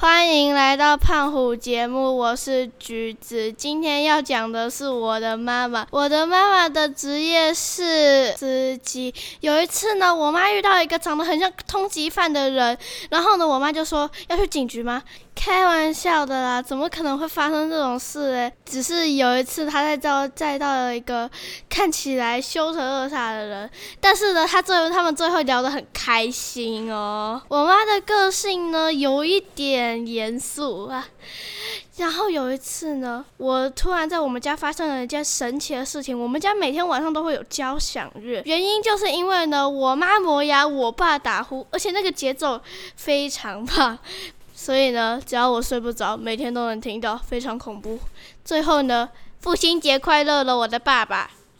欢欢迎来到胖虎节目，我是橘子。今天要讲的是我的妈妈。我的妈妈的职业是司机。有一次呢，我妈遇到一个长得很像通缉犯的人，然后呢，我妈就说要去警局吗？开玩笑的啦，怎么可能会发生这种事呢？只是有一次，她在遭载到了一个看起来凶神恶煞的人，但是呢，他最后他们最后聊得很开心哦。我妈的个性呢，有一点也严肃啊。然后有一次呢，我突然在我们家发生了一件神奇的事情。我们家每天晚上都会有交响乐，原因就是因为呢，我妈磨牙，我爸打呼，而且那个节奏非常棒。所以呢，只要我睡不着，每天都能听到，非常恐怖。最后呢，父亲节快乐了，我的爸爸。